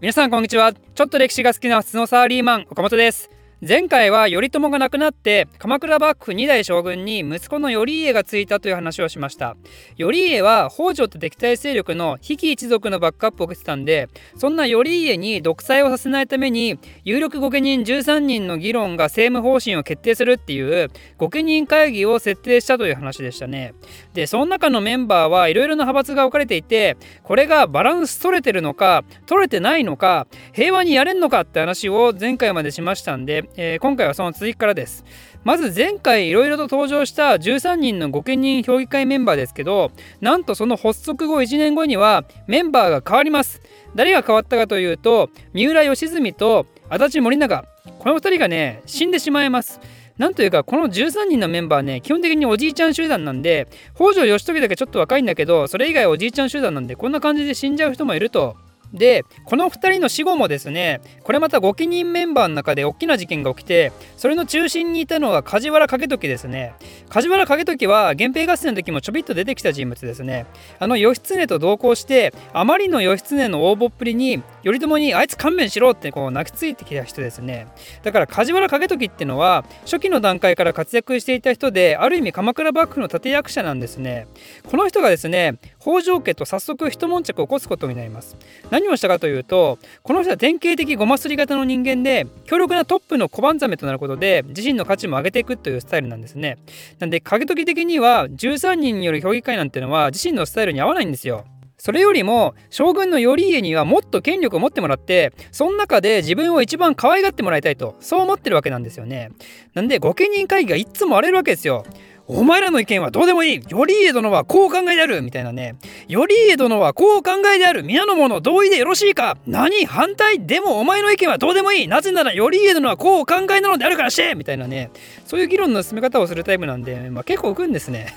皆さんこんにちは。ちょっと歴史が好きな普通のサーリーマン岡本です。前回は頼朝が亡くなって鎌倉幕府2代将軍に息子の頼家がついたという話をしました。頼家は北条と敵対勢力の比企一族のバックアップを受けてたんでそんな頼家に独裁をさせないために有力御家人13人の議論が政務方針を決定するっていう御家人会議を設定したという話でしたね。でその中のメンバーはいろいろな派閥が置かれていてこれがバランス取れてるのか取れてないのか平和にやれんのかって話を前回までしましたんでえー、今回はその続きからです。まず前回いろいろと登場した13人の御家人評議会メンバーですけどなんとその発足後1年後にはメンバーが変わります。誰が変わったかというと三浦義澄と足立森永。この2人がね死んでしまいます。なんというかこの13人のメンバーね基本的におじいちゃん集団なんで北条義時だけちょっと若いんだけどそれ以外おじいちゃん集団なんでこんな感じで死んじゃう人もいるとでこの2人の死後もですねこれまた御家人メンバーの中で大きな事件が起きてそれの中心にいたのが梶原景時ですね。梶原景時は源平合戦の時もちょびっと出てきた人物ですね。あの義経と同行してあまりの義経の応募っぷりに頼朝にあいつ勘弁しろってこう泣きついてきた人ですね。だから梶原景時ってのは初期の段階から活躍していた人である意味鎌倉幕府の立役者なんですね。この人がですね北条家と早速一悶着を起こすことになります。何をしたかというとこの人は典型的ごますり型の人間で強力なトップの小判ザメとなることで自身の価値も上げていくというスタイルなんですね。なんで影時的には13人による評議会なんてのは自身のスタイルに合わないんですよ。それよりも将軍の頼家にはもっと権力を持ってもらってその中で自分を一番可愛がってもらいたいとそう思ってるわけなんですよね。なんで御家人会議がいつも荒れるわけですよ。お前らの意見はどうでもいい。頼家殿はこう考えである。みたいなね。頼家殿はこう考えである。皆の者同意でよろしいか。何反対でもお前の意見はどうでもいい。なぜなら頼家殿はこう考えなのであるからして。みたいなね。そういう議論の進め方をするタイプなんで、まあ、結構浮くんですね。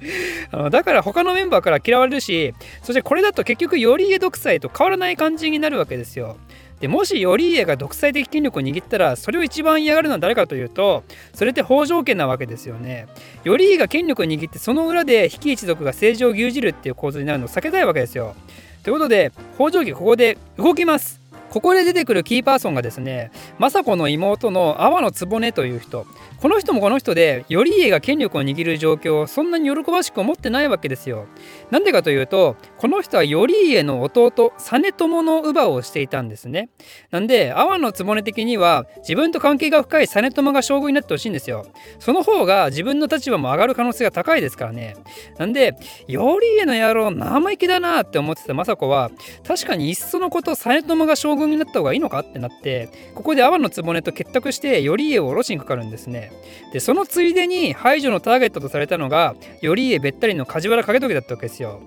あのだから他のメンバーから嫌われるしそしてこれだと結局頼家独裁と変わらない感じになるわけですよ。でもし頼家が独裁的権力を握ったらそれを一番嫌がるのは誰かというとそれって北条家なわけですよね。頼家が権力を握ってその裏で比企一族が政治を牛耳るっていう構図になるのを避けたいわけですよ。ということで北条家ここで動きます。ここで出てくるキーパーソンがですね政子の妹の阿波の局という人。この人もこの人で頼家が権力を握る状況をそんなに喜ばしく思ってないわけですよ。なんでかというとこの人は頼家の弟実朝の乳母をしていたんですね。なんで阿波の局的には自分と関係が深い実朝が将軍になってほしいんですよ。その方が自分の立場も上がる可能性が高いですからね。なんで頼家の野郎生意気だなって思ってた政子は確かにいっそのこと実朝が将軍になった方がいいのかってなってここで阿波の局と結託して頼家を下ろしにかかるんですね。でそのついでに排除のターゲットとされたのが頼家べったりの梶原景時だったわけですよ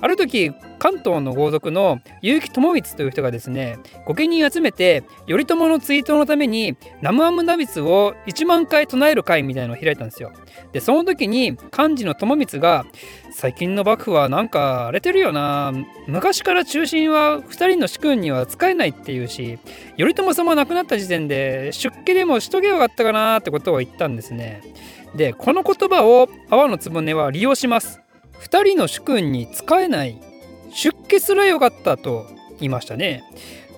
ある時関東の豪族の結城智光という人がですね御家人集めて頼朝の追悼のために南無アムナビツを1万回唱える会みたいのを開いたんですよ。でその時に幹事の友光が最近の幕府はなんか荒れてるよな昔から中心は2人の主君には使えないっていうし頼朝様亡くなった時点で出家でもしとけばよかったかなってことを言ったんですね。でこの言葉を阿波の局は利用します。2人の主君に使えない出家すらよかったと言いましたね。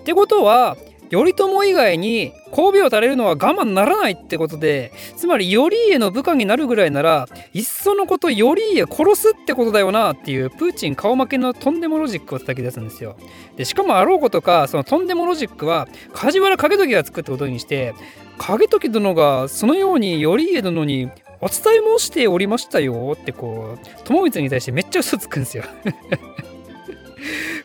ってことは頼朝以外に神戸を垂れるのは我慢ならないってことでつまり頼家の部下になるぐらいならいっそのこと頼家殺すってことだよなっていうプーチン顔負けのとんでもロジックを叩き出すんですよ。でしかもあろうことかそのとんでもロジックは梶原景時が作ったことにして景時殿がそのように頼家殿にお伝え申しておりましたよってこう友光に対してめっちゃ嘘つくんですよ。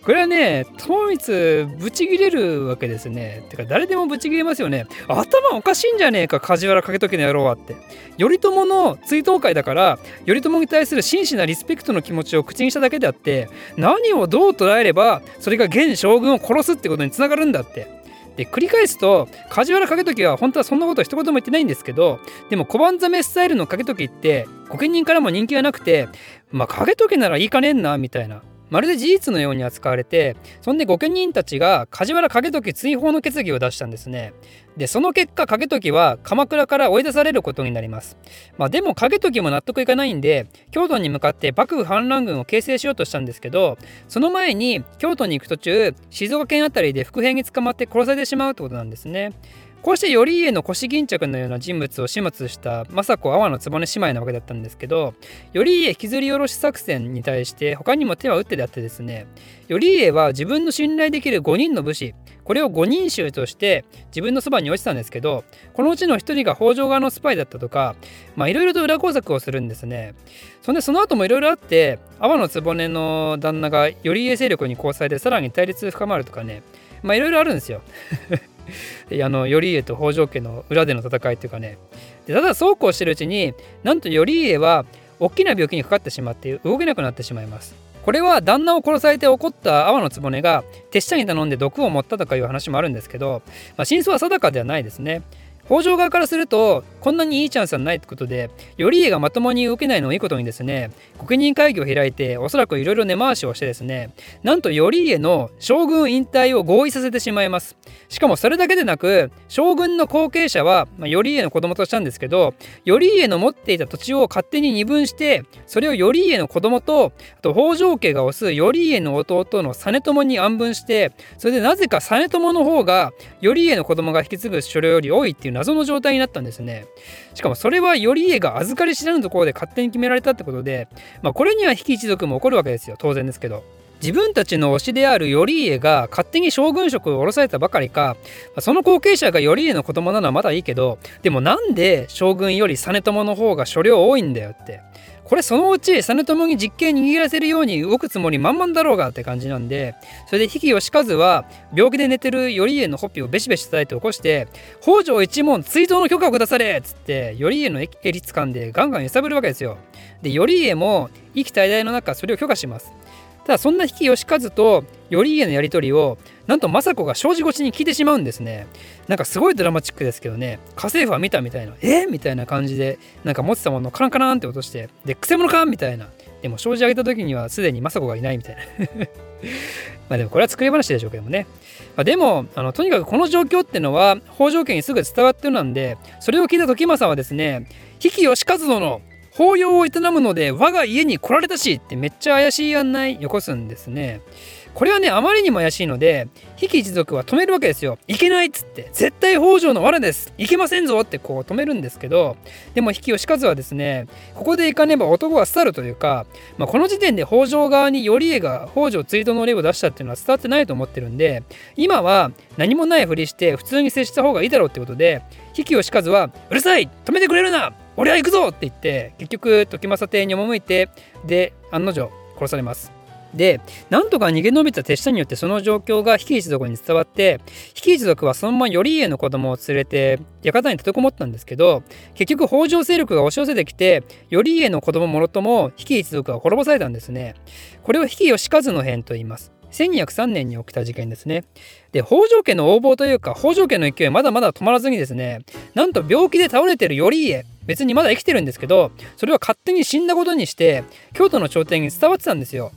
これはね、友光ぶち切れるわけですね。てか誰でもぶち切れますよね。頭おかしいんじゃねえか、梶原景時の野郎はって。頼朝の追悼会だから、頼朝に対する真摯なリスペクトの気持ちを口にしただけであって、何をどう捉えれば、それが現将軍を殺すってことにつながるんだって。で繰り返すと梶原景時は本当はそんなこと一言も言ってないんですけどでも小判ザメスタイルの景時って御家人からも人気がなくてまあ景時ならいいかねんなみたいなまるで事実のように扱われてそんで御家人たちが梶原景時追放の決議を出したんですね。でその結果景時は鎌倉から追い出されることになります、まあ、でも景時も納得いかないんで京都に向かって幕府反乱軍を形成しようとしたんですけどその前に京都に行く途中静岡県辺りで伏兵に捕まって殺されてしまうってことなんですね。こうして頼家の腰巾着のような人物を始末した政子阿波の局姉妹なわけだったんですけど頼家引きずり下ろし作戦に対して他にも手は打ってであってですね頼家は自分の信頼できる5人の武士これを5人衆として自分のそばに落ちたんですけどこのうちの1人が北条側のスパイだったとかいろいろと裏工作をするんですね。そんでその後もいろいろあって阿波の局の旦那が頼家勢力に交際でさらに対立深まるとかねまいろいろあるんですよ。あの頼家と北条家の裏での戦いっていうかね。でただそうこうしてるうちになんと頼家は大きな病気にかかってしまって動けなくなってしまいます。これは旦那を殺されて怒った阿波局が手下に頼んで毒を持ったとかいう話もあるんですけど、まあ、真相は定かではないですね。北条側からするとこんなにいいチャンスはないってことで頼家がまともに動けないのをいいことにですね国人会議を開いておそらくいろいろ根回しをしてですねなんと頼家の将軍引退を合意させてしまいます。しかもそれだけでなく将軍の後継者は、まあ、頼家の子供としたんですけど頼家の持っていた土地を勝手に二分してそれを頼家の子供とあと北条家が推す頼家の弟の実朝に安分してそれでなぜか実朝の方が頼家の子供が引き継ぐ所領より多いっていう謎の状態になったんですね。しかもそれは頼家が預かり知らぬところで勝手に決められたってことで、まあ、これには比企一族も怒るわけですよ。当然ですけど。自分たちの推しである頼家が勝手に将軍職を下ろされたばかりかその後継者が頼家の子供なのはまだいいけどでもなんで将軍より実朝の方が所領多いんだよって。これそのうち実朝に実刑握らせるように動くつもり満々だろうがって感じなんでそれで比企義和は病気で寝てる頼家のほっぴをベシベシ叩いて起こして北条一門追悼の許可をくだされっつって頼家の襟掴んでガンガン揺さぶるわけですよ。で頼家も意気滞在の中それを許可します。ただそんな比企義和と頼家のやり取りをなんと政子が障子越しに聞いてしまうんですね。なんかすごいドラマチックですけどね。家政婦は見たみたいな。え？みたいな感じでなんか持ってたものをカランカランって落としてでくせ者か？みたいな。でも障子上げた時にはすでに政子がいないみたいな。まあでもこれは作り話でしょうけどもね、まあ、でもあのとにかくこの状況ってのは北条家にすぐ伝わってるなんでそれを聞いた時政はですね比企義和殿法要を営むので我が家に来られたしってめっちゃ怪しい案内よこすんですね。これはねあまりにも怪しいので比企一族は止めるわけですよ。いけないっつって絶対北条の藁ですいけませんぞってこう止めるんですけどでも比企義和はですねここで行かねば男は去るというか、まあ、この時点で北条側に頼家が北条追悼の例を出したっていうのは伝わってないと思ってるんで今は何もないふりして普通に接した方がいいだろうってことで比企義和は「うるさい止めてくれるな俺は行くぞ!」って言って結局時政邸に赴いてで案の定殺されます。でなんとか逃げ延びた手下によってその状況が比企一族に伝わって比企一族はそのまま頼家の子供を連れて館に立てこもったんですけど結局北条勢力が押し寄せてきて頼家の子供もろとも比企一族は滅ぼされたんですねこれを比企義和の変と言います1203年に起きた事件ですね。で、北条家の横暴というか、北条家の勢いまだまだ止まらずにですね、なんと病気で倒れてる頼家、別にまだ生きてるんですけど、それを勝手に死んだことにして、京都の朝廷に伝わってたんですよ。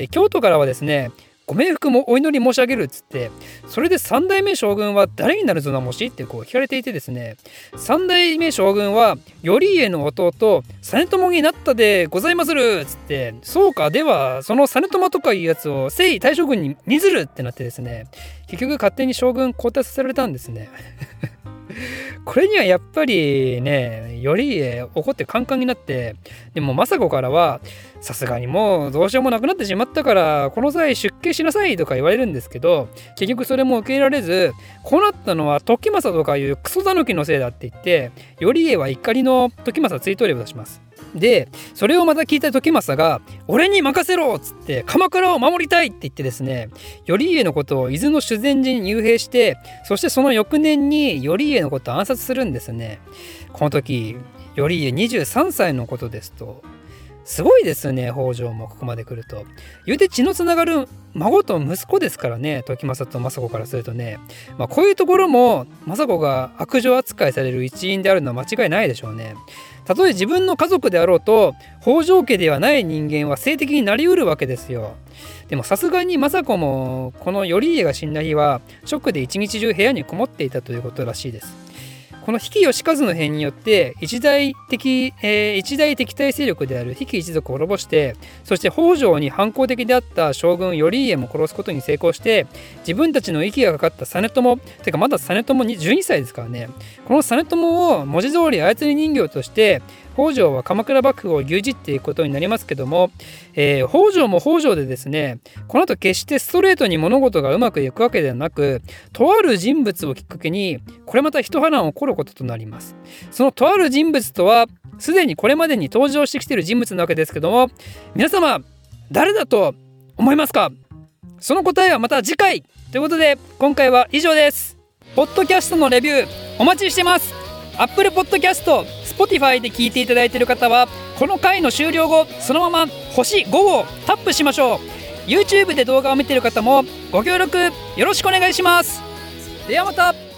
で京都からはですねご冥福もお祈り申し上げるっつってそれで三代目将軍は誰になるぞなもしってこう聞かれていてですね三代目将軍は頼家の弟実朝になったでございまするっつってそうかではその実朝とかいうやつを征夷大将軍に似ずるってなってですね結局勝手に将軍交代させられたんですね これにはやっぱりね頼家怒ってカンカンになってでも政子からはさすがにもうどうしようもなくなってしまったからこの際出家しなさいとか言われるんですけど結局それも受け入れられずこうなったのは時政とかいうクソ狸のせいだって言って頼家は怒りの時政追悼令を出します。でそれをまた聞いた時政が「俺に任せろ!」っつって「鎌倉を守りたい!」って言ってですね頼家のことを伊豆の修善寺に入兵してそしてその翌年に頼家のことを暗殺するんですね。この時頼家23歳のことですと。すごいですね北条もここまで来ると。言うて血のつながる孫と息子ですからね時政と政子からするとね、まあ、こういうところも政子が悪女扱いされる一因であるのは間違いないでしょうね。たとえ自分の家族であろうと北条家ではない人間は性的になりうるわけですよ。でもさすがに政子もこの頼家が死んだ日はショックで一日中部屋にこもっていたということらしいです。この比企義和の変によって一大敵、えー、一大敵対勢力である比企一族を滅ぼしてそして北条に反抗的であった将軍頼家も殺すことに成功して自分たちの息がかかった実朝てかまだ実朝に12歳ですからね。この実朝を文字通り操り人形として北条は鎌倉幕府を牛耳っていくことになりますけども、えー、北条も北条でですねこの後決してストレートに物事がうまくいくわけではなくとある人物をきっかけにこれまた一波乱起こることとなります。そのとある人物とはすでにこれまでに登場してきている人物なわけですけども皆様誰だと思いますか？その答えはまた次回ということで今回は以上です。ポッドキャストのレビューお待ちしてます。Apple Podcast、Spotify で聞いていただいている方はこの回の終了後そのまま星5をタップしましょう。YouTube で動画を見ている方もご協力よろしくお願いします。ではまた。